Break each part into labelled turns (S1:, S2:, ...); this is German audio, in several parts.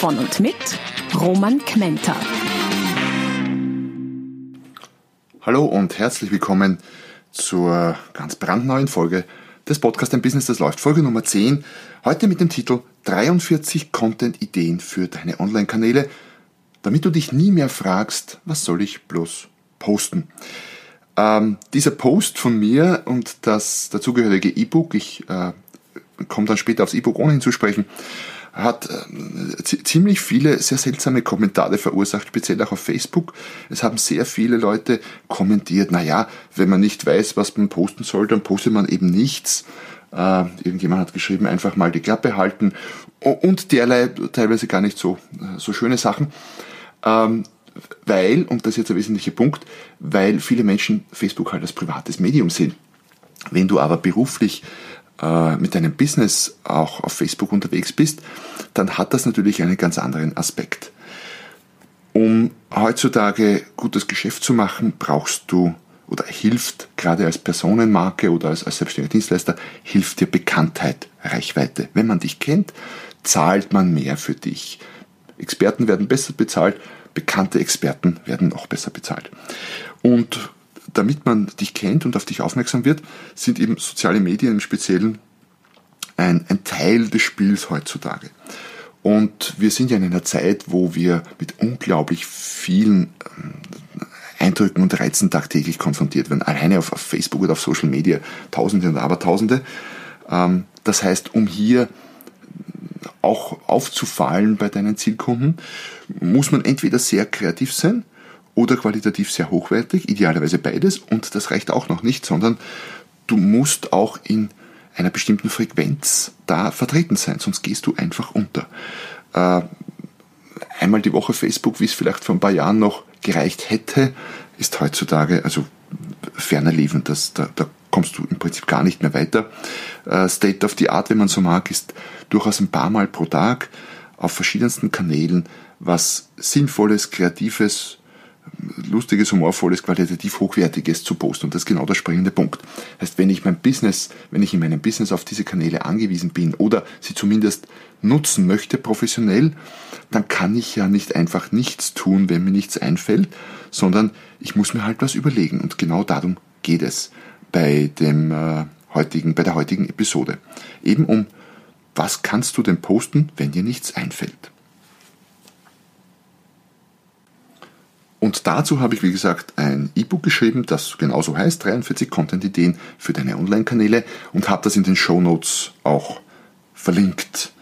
S1: Von und mit Roman Kmenter.
S2: Hallo und herzlich willkommen zur ganz brandneuen Folge des Podcasts Ein Business, das läuft. Folge Nummer 10. Heute mit dem Titel 43 Content-Ideen für deine Online-Kanäle, damit du dich nie mehr fragst, was soll ich bloß posten. Ähm, dieser Post von mir und das dazugehörige E-Book, ich äh, komme dann später aufs E-Book ohnehin zu sprechen, hat äh, ziemlich viele sehr seltsame Kommentare verursacht, speziell auch auf Facebook. Es haben sehr viele Leute kommentiert, naja, wenn man nicht weiß, was man posten soll, dann postet man eben nichts. Äh, irgendjemand hat geschrieben, einfach mal die Klappe halten und derlei teilweise gar nicht so, äh, so schöne Sachen. Ähm, weil, und das ist jetzt der wesentliche Punkt, weil viele Menschen Facebook halt als privates Medium sehen. Wenn du aber beruflich mit deinem Business auch auf Facebook unterwegs bist, dann hat das natürlich einen ganz anderen Aspekt. Um heutzutage gutes Geschäft zu machen, brauchst du oder hilft gerade als Personenmarke oder als, als selbstständiger Dienstleister, hilft dir Bekanntheit, Reichweite. Wenn man dich kennt, zahlt man mehr für dich. Experten werden besser bezahlt, bekannte Experten werden noch besser bezahlt. Und damit man dich kennt und auf dich aufmerksam wird, sind eben soziale Medien im Speziellen ein, ein Teil des Spiels heutzutage. Und wir sind ja in einer Zeit, wo wir mit unglaublich vielen ähm, Eindrücken und Reizen tagtäglich konfrontiert werden. Alleine auf, auf Facebook oder auf Social Media Tausende und Abertausende. Ähm, das heißt, um hier auch aufzufallen bei deinen Zielkunden, muss man entweder sehr kreativ sein oder qualitativ sehr hochwertig, idealerweise beides. Und das reicht auch noch nicht, sondern du musst auch in einer bestimmten Frequenz da vertreten sein, sonst gehst du einfach unter. Äh, einmal die Woche Facebook, wie es vielleicht vor ein paar Jahren noch gereicht hätte, ist heutzutage also ferner liefen. Das, da, da kommst du im Prinzip gar nicht mehr weiter. Äh, State of the Art, wenn man so mag, ist durchaus ein paar Mal pro Tag auf verschiedensten Kanälen was Sinnvolles, Kreatives, lustiges, humorvolles, qualitativ hochwertiges zu posten. Und das ist genau der springende Punkt. Heißt, wenn ich mein Business, wenn ich in meinem Business auf diese Kanäle angewiesen bin oder sie zumindest nutzen möchte professionell, dann kann ich ja nicht einfach nichts tun, wenn mir nichts einfällt, sondern ich muss mir halt was überlegen. Und genau darum geht es bei dem äh, heutigen, bei der heutigen Episode. Eben um, was kannst du denn posten, wenn dir nichts einfällt? Und dazu habe ich, wie gesagt, ein E-Book geschrieben, das genauso heißt, 43 Content-Ideen für deine Online-Kanäle und habe das in den Show Notes auch verlinkt.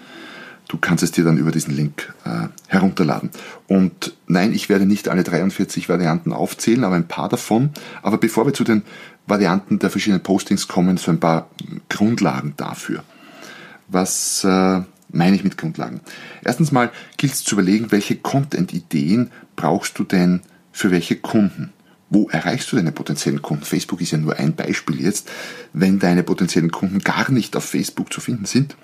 S2: Du kannst es dir dann über diesen Link äh, herunterladen. Und nein, ich werde nicht alle 43 Varianten aufzählen, aber ein paar davon. Aber bevor wir zu den Varianten der verschiedenen Postings kommen, so ein paar Grundlagen dafür. Was äh, meine ich mit Grundlagen? Erstens mal gilt es zu überlegen, welche Content-Ideen brauchst du denn für welche Kunden? Wo erreichst du deine potenziellen Kunden? Facebook ist ja nur ein Beispiel jetzt. Wenn deine potenziellen Kunden gar nicht auf Facebook zu finden sind,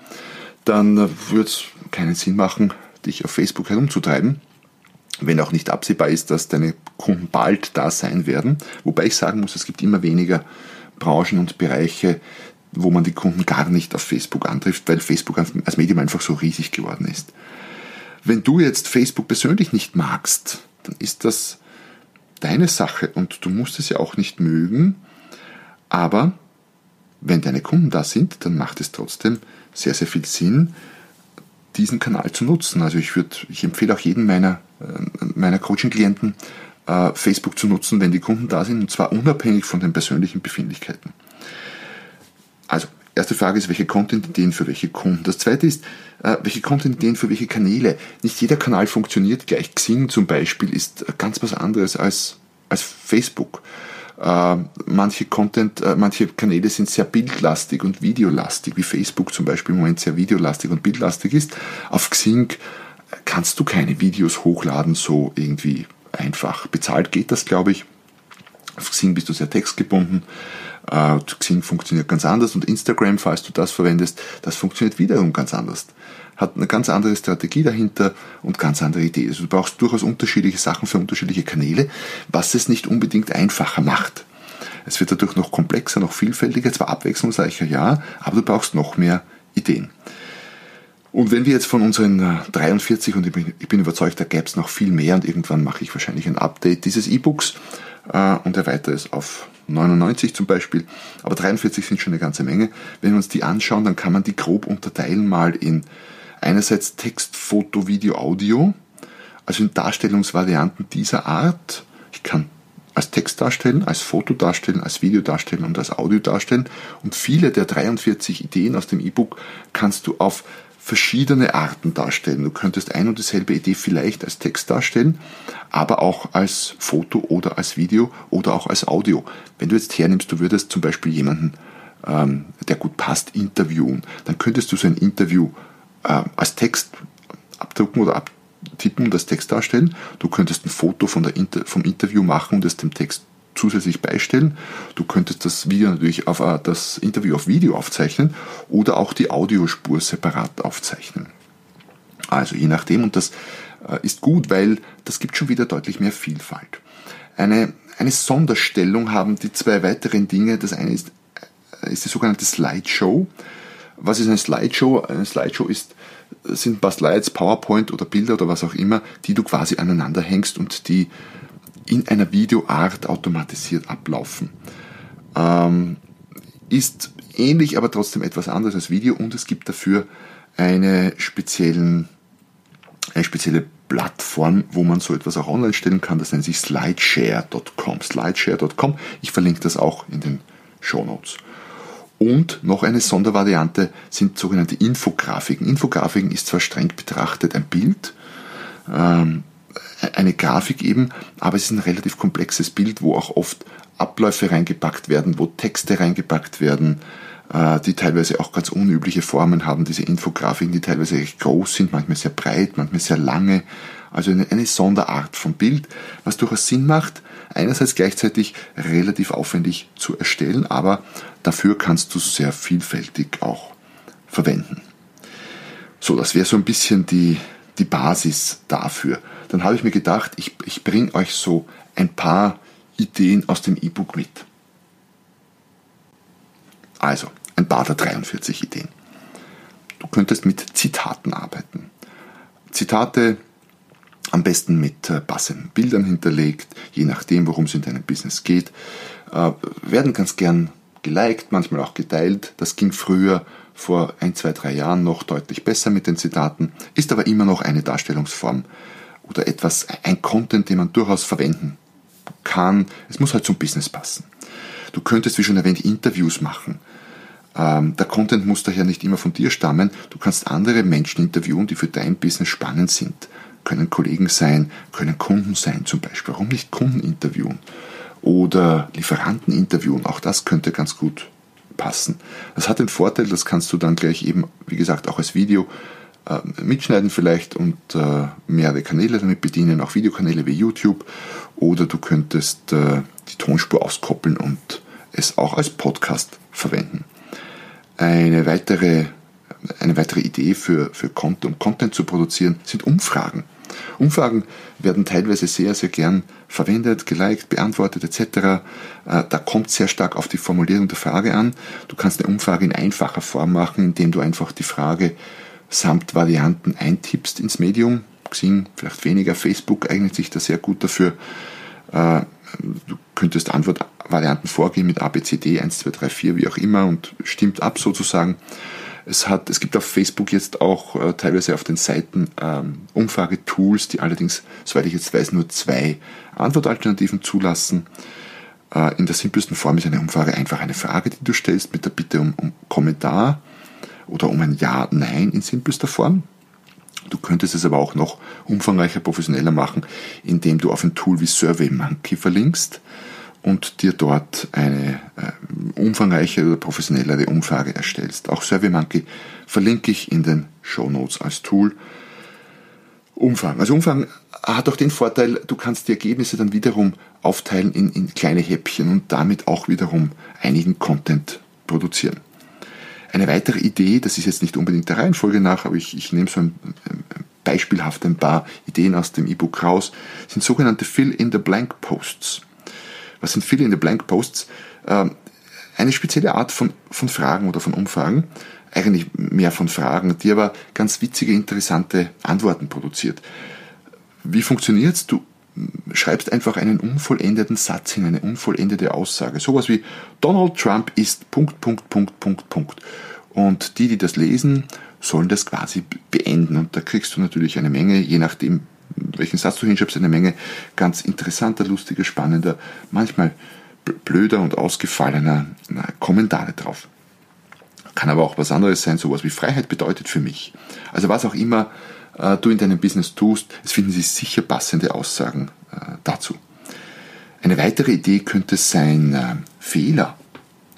S2: dann würde es keinen Sinn machen, dich auf Facebook herumzutreiben. Wenn auch nicht absehbar ist, dass deine Kunden bald da sein werden. Wobei ich sagen muss, es gibt immer weniger Branchen und Bereiche, wo man die Kunden gar nicht auf Facebook antrifft, weil Facebook als Medium einfach so riesig geworden ist. Wenn du jetzt Facebook persönlich nicht magst, dann ist das deine Sache und du musst es ja auch nicht mögen, aber wenn deine Kunden da sind, dann macht es trotzdem sehr, sehr viel Sinn, diesen Kanal zu nutzen. Also ich würde, ich empfehle auch jedem meiner, äh, meiner Coaching-Klienten, äh, Facebook zu nutzen, wenn die Kunden da sind, und zwar unabhängig von den persönlichen Befindlichkeiten. Also, erste Frage ist, welche Content-Ideen für welche Kunden? Das zweite ist, äh, welche Content-Ideen für welche Kanäle? Nicht jeder Kanal funktioniert gleich. Xing zum Beispiel ist ganz was anderes als, als Facebook. Äh, manche Content, äh, manche Kanäle sind sehr bildlastig und videolastig, wie Facebook zum Beispiel im Moment sehr videolastig und bildlastig ist. Auf Xing kannst du keine Videos hochladen, so irgendwie einfach. Bezahlt geht das, glaube ich. Auf Xing bist du sehr textgebunden. Äh, Xing funktioniert ganz anders und Instagram, falls du das verwendest, das funktioniert wiederum ganz anders. Hat eine ganz andere Strategie dahinter und ganz andere Ideen. Also du brauchst durchaus unterschiedliche Sachen für unterschiedliche Kanäle, was es nicht unbedingt einfacher macht. Es wird dadurch noch komplexer, noch vielfältiger, zwar abwechslungsreicher, ja, aber du brauchst noch mehr Ideen. Und wenn wir jetzt von unseren 43, äh, und ich bin, ich bin überzeugt, da gäbe es noch viel mehr und irgendwann mache ich wahrscheinlich ein Update dieses E-Books äh, und erweitere es auf 99 zum Beispiel, aber 43 sind schon eine ganze Menge. Wenn wir uns die anschauen, dann kann man die grob unterteilen mal in einerseits Text, Foto, Video, Audio, also in Darstellungsvarianten dieser Art. Ich kann als Text darstellen, als Foto darstellen, als Video darstellen und als Audio darstellen. Und viele der 43 Ideen aus dem E-Book kannst du auf verschiedene Arten darstellen. Du könntest ein und dieselbe Idee vielleicht als Text darstellen, aber auch als Foto oder als Video oder auch als Audio. Wenn du jetzt hernimmst, du würdest zum Beispiel jemanden, ähm, der gut passt, interviewen, dann könntest du so ein Interview äh, als Text abdrucken oder abtippen und als Text darstellen. Du könntest ein Foto von der Inter vom Interview machen und es dem Text zusätzlich beistellen. Du könntest das Video natürlich auf äh, das Interview auf Video aufzeichnen oder auch die Audiospur separat aufzeichnen. Also je nachdem und das äh, ist gut, weil das gibt schon wieder deutlich mehr Vielfalt. Eine, eine Sonderstellung haben die zwei weiteren Dinge. Das eine ist, äh, ist die sogenannte Slideshow. Was ist eine Slideshow? Eine Slideshow ist, sind ein paar Slides, PowerPoint oder Bilder oder was auch immer, die du quasi aneinander hängst und die in einer Videoart automatisiert ablaufen. Ähm, ist ähnlich, aber trotzdem etwas anderes als Video und es gibt dafür eine, speziellen, eine spezielle Plattform, wo man so etwas auch online stellen kann. Das nennt sich slideshare.com. Slideshare.com. Ich verlinke das auch in den Show Notes. Und noch eine Sondervariante sind sogenannte Infografiken. Infografiken ist zwar streng betrachtet ein Bild, ähm, eine Grafik eben, aber es ist ein relativ komplexes Bild, wo auch oft Abläufe reingepackt werden, wo Texte reingepackt werden, äh, die teilweise auch ganz unübliche Formen haben, diese Infografiken, die teilweise recht groß sind, manchmal sehr breit, manchmal sehr lange. Also eine, Sonderart von Bild, was durchaus Sinn macht, einerseits gleichzeitig relativ aufwendig zu erstellen, aber dafür kannst du sehr vielfältig auch verwenden. So, das wäre so ein bisschen die, die Basis dafür dann habe ich mir gedacht, ich, ich bringe euch so ein paar Ideen aus dem E-Book mit. Also, ein paar der 43 Ideen. Du könntest mit Zitaten arbeiten. Zitate am besten mit äh, passenden Bildern hinterlegt, je nachdem, worum es in deinem Business geht, äh, werden ganz gern geliked, manchmal auch geteilt. Das ging früher vor ein, zwei, drei Jahren noch deutlich besser mit den Zitaten, ist aber immer noch eine Darstellungsform, oder etwas, ein Content, den man durchaus verwenden kann. Es muss halt zum Business passen. Du könntest, wie schon erwähnt, Interviews machen. Ähm, der Content muss daher nicht immer von dir stammen. Du kannst andere Menschen interviewen, die für dein Business spannend sind. Können Kollegen sein, können Kunden sein zum Beispiel. Warum nicht Kunden interviewen? Oder Lieferanten interviewen. Auch das könnte ganz gut passen. Das hat den Vorteil, das kannst du dann gleich eben, wie gesagt, auch als Video äh, mitschneiden vielleicht und äh, mehrere Kanäle damit bedienen, auch Videokanäle wie YouTube. Oder du könntest äh, die Tonspur auskoppeln und es auch als Podcast verwenden. Eine weitere, eine weitere Idee für, für Content, um Content zu produzieren, sind Umfragen. Umfragen werden teilweise sehr, sehr gern verwendet, geliked, beantwortet etc. Da kommt sehr stark auf die Formulierung der Frage an. Du kannst eine Umfrage in einfacher Form machen, indem du einfach die Frage samt Varianten eintippst ins Medium. Xing vielleicht weniger, Facebook eignet sich da sehr gut dafür. Äh, du könntest Antwortvarianten vorgehen mit ABCD 1, 2, 3, 4, wie auch immer und stimmt ab sozusagen. Es, hat, es gibt auf Facebook jetzt auch äh, teilweise auf den Seiten ähm, Umfragetools, die allerdings, soweit ich jetzt weiß, nur zwei Antwortalternativen zulassen. Äh, in der simpelsten Form ist eine Umfrage einfach eine Frage, die du stellst mit der Bitte um, um Kommentar oder um ein Ja, Nein in simpelster Form. Du könntest es aber auch noch umfangreicher, professioneller machen, indem du auf ein Tool wie SurveyMonkey verlinkst und dir dort eine äh, umfangreichere oder professionellere Umfrage erstellst. Auch SurveyMonkey verlinke ich in den Show Notes als Tool. Umfang. Also Umfang hat auch den Vorteil, du kannst die Ergebnisse dann wiederum aufteilen in, in kleine Häppchen und damit auch wiederum einigen Content produzieren. Eine weitere Idee, das ist jetzt nicht unbedingt der Reihenfolge nach, aber ich, ich nehme so ein, beispielhaft ein paar Ideen aus dem E-Book raus, sind sogenannte Fill-in-the-Blank-Posts. Was sind Fill-in-the-Blank-Posts? Ähm, eine spezielle Art von, von Fragen oder von Umfragen, eigentlich mehr von Fragen, die aber ganz witzige, interessante Antworten produziert. Wie funktioniert's? Du schreibst einfach einen unvollendeten Satz in eine unvollendete Aussage. Sowas wie Donald Trump ist Punkt, Punkt, Punkt, Punkt, Punkt. Und die, die das lesen, sollen das quasi beenden. Und da kriegst du natürlich eine Menge, je nachdem, welchen Satz du hinschreibst, eine Menge ganz interessanter, lustiger, spannender, manchmal blöder und ausgefallener Kommentare drauf. Kann aber auch was anderes sein, sowas wie Freiheit bedeutet für mich. Also was auch immer äh, du in deinem Business tust, es finden sich sicher passende Aussagen äh, dazu. Eine weitere Idee könnte sein, äh, Fehler,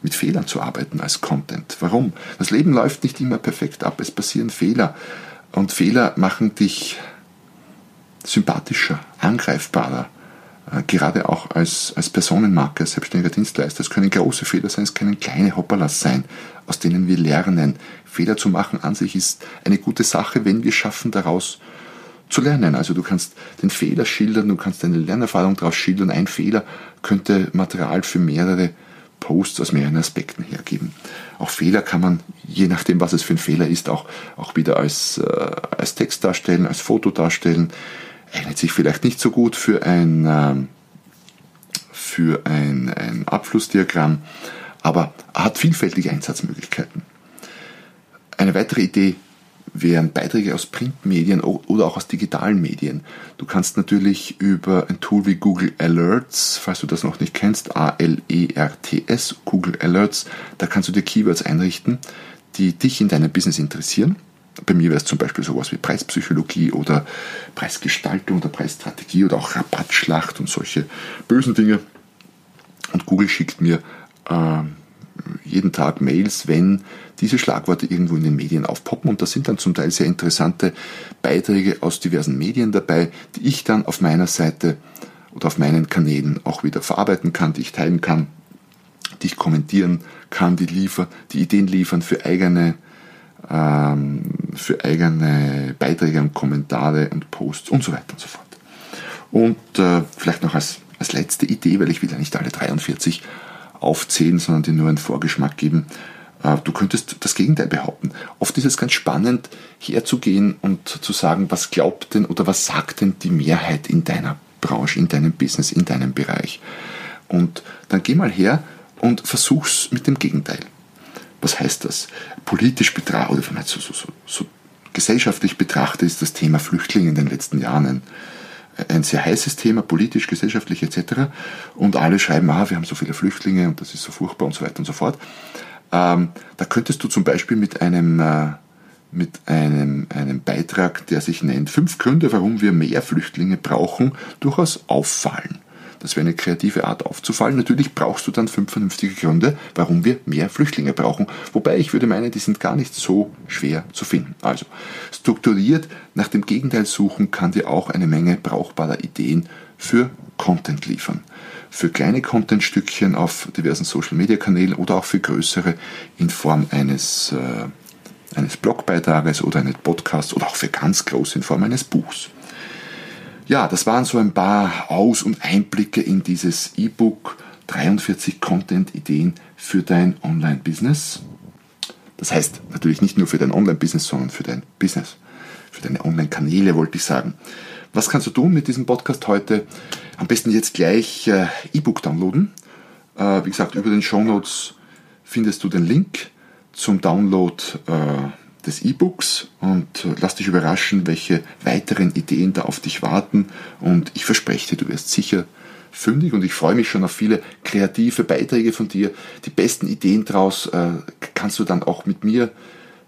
S2: mit Fehlern zu arbeiten als Content. Warum? Das Leben läuft nicht immer perfekt ab, es passieren Fehler. Und Fehler machen dich sympathischer, angreifbarer, gerade auch als, als Personenmarke, als selbstständiger Dienstleister. Es können große Fehler sein, es können kleine Hopperlas sein, aus denen wir lernen. Fehler zu machen an sich ist eine gute Sache, wenn wir schaffen, daraus zu lernen. Also du kannst den Fehler schildern, du kannst deine Lernerfahrung daraus schildern. Ein Fehler könnte Material für mehrere Posts aus mehreren Aspekten hergeben. Auch Fehler kann man, je nachdem, was es für ein Fehler ist, auch, auch wieder als, äh, als Text darstellen, als Foto darstellen eignet sich vielleicht nicht so gut für ein, ähm, für ein, ein Abflussdiagramm, aber hat vielfältige Einsatzmöglichkeiten. Eine weitere Idee wären Beiträge aus Printmedien oder auch aus digitalen Medien. Du kannst natürlich über ein Tool wie Google Alerts, falls du das noch nicht kennst, A-L-E-R-T-S, Google Alerts, da kannst du dir Keywords einrichten, die dich in deinem Business interessieren bei mir wäre es zum Beispiel sowas wie Preispsychologie oder Preisgestaltung oder Preisstrategie oder auch Rabattschlacht und solche bösen Dinge. Und Google schickt mir äh, jeden Tag Mails, wenn diese Schlagworte irgendwo in den Medien aufpoppen. Und da sind dann zum Teil sehr interessante Beiträge aus diversen Medien dabei, die ich dann auf meiner Seite oder auf meinen Kanälen auch wieder verarbeiten kann, die ich teilen kann, die ich kommentieren kann, die liefer, die Ideen liefern für eigene für eigene Beiträge und Kommentare und Posts und so weiter und so fort. Und äh, vielleicht noch als, als letzte Idee, weil ich will ja nicht alle 43 aufzählen, sondern dir nur einen Vorgeschmack geben. Äh, du könntest das Gegenteil behaupten. Oft ist es ganz spannend, herzugehen und zu sagen, was glaubt denn oder was sagt denn die Mehrheit in deiner Branche, in deinem Business, in deinem Bereich. Und dann geh mal her und versuch's mit dem Gegenteil. Was heißt das? Politisch betrachtet, oder vielleicht so, so, so, so gesellschaftlich betrachtet, ist das Thema Flüchtlinge in den letzten Jahren ein, ein sehr heißes Thema, politisch, gesellschaftlich etc. Und alle schreiben, ah, wir haben so viele Flüchtlinge und das ist so furchtbar und so weiter und so fort. Ähm, da könntest du zum Beispiel mit einem, äh, mit einem, einem Beitrag, der sich nennt, fünf Gründe, warum wir mehr Flüchtlinge brauchen, durchaus auffallen. Das wäre eine kreative Art aufzufallen. Natürlich brauchst du dann fünf vernünftige Gründe, warum wir mehr Flüchtlinge brauchen. Wobei ich würde meinen, die sind gar nicht so schwer zu finden. Also strukturiert nach dem Gegenteil suchen kann dir auch eine Menge brauchbarer Ideen für Content liefern. Für kleine Contentstückchen auf diversen Social-Media-Kanälen oder auch für größere in Form eines, äh, eines Blogbeitrages oder eines Podcasts oder auch für ganz große in Form eines Buchs. Ja, das waren so ein paar Aus- und Einblicke in dieses E-Book 43 Content-Ideen für dein Online-Business. Das heißt natürlich nicht nur für dein Online-Business, sondern für dein Business, für deine Online-Kanäle, wollte ich sagen. Was kannst du tun mit diesem Podcast heute? Am besten jetzt gleich äh, E-Book downloaden. Äh, wie gesagt, über den Show Notes findest du den Link zum Download äh, des E-Books und äh, lass dich überraschen, welche weiteren Ideen da auf dich warten. Und ich verspreche dir, du wirst sicher fündig und ich freue mich schon auf viele kreative Beiträge von dir. Die besten Ideen daraus äh, kannst du dann auch mit mir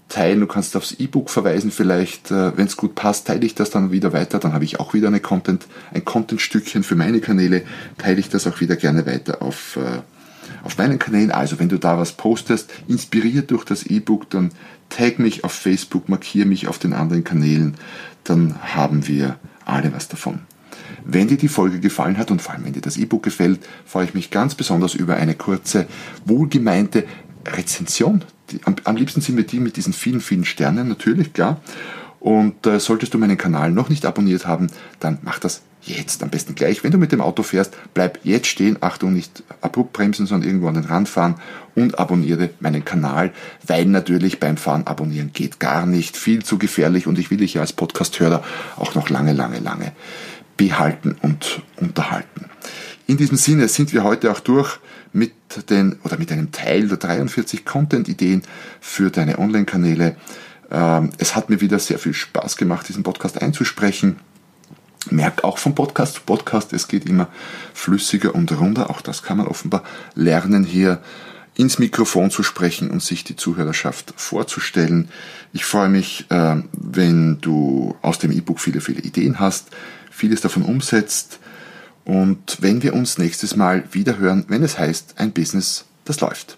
S2: teilen. Du kannst aufs E-Book verweisen vielleicht. Äh, Wenn es gut passt, teile ich das dann wieder weiter. Dann habe ich auch wieder eine Content, ein Content-Stückchen für meine Kanäle. Teile ich das auch wieder gerne weiter auf, auf meinen Kanälen. Also wenn du da was postest, inspiriert durch das E-Book, dann tag mich auf Facebook, markiere mich auf den anderen Kanälen, dann haben wir alle was davon. Wenn dir die Folge gefallen hat und vor allem wenn dir das E-Book gefällt, freue ich mich ganz besonders über eine kurze, wohlgemeinte Rezension. Am, am liebsten sind wir die mit diesen vielen, vielen Sternen, natürlich, klar. Und äh, solltest du meinen Kanal noch nicht abonniert haben, dann mach das jetzt. Am besten gleich. Wenn du mit dem Auto fährst, bleib jetzt stehen. Achtung, nicht abrupt bremsen, sondern irgendwo an den Rand fahren und abonniere meinen Kanal, weil natürlich beim Fahren abonnieren geht gar nicht. Viel zu gefährlich und ich will dich ja als Podcast-Hörer auch noch lange, lange, lange behalten und unterhalten. In diesem Sinne sind wir heute auch durch mit den oder mit einem Teil der 43 Content-Ideen für deine Online-Kanäle. Ähm, es hat mir wieder sehr viel Spaß gemacht, diesen Podcast einzusprechen. Merk auch vom Podcast zu Podcast, es geht immer flüssiger und runder. Auch das kann man offenbar lernen, hier ins Mikrofon zu sprechen und sich die Zuhörerschaft vorzustellen. Ich freue mich, äh, wenn du aus dem E-Book viele, viele Ideen hast, vieles davon umsetzt und wenn wir uns nächstes Mal wieder hören, wenn es heißt, ein Business, das läuft.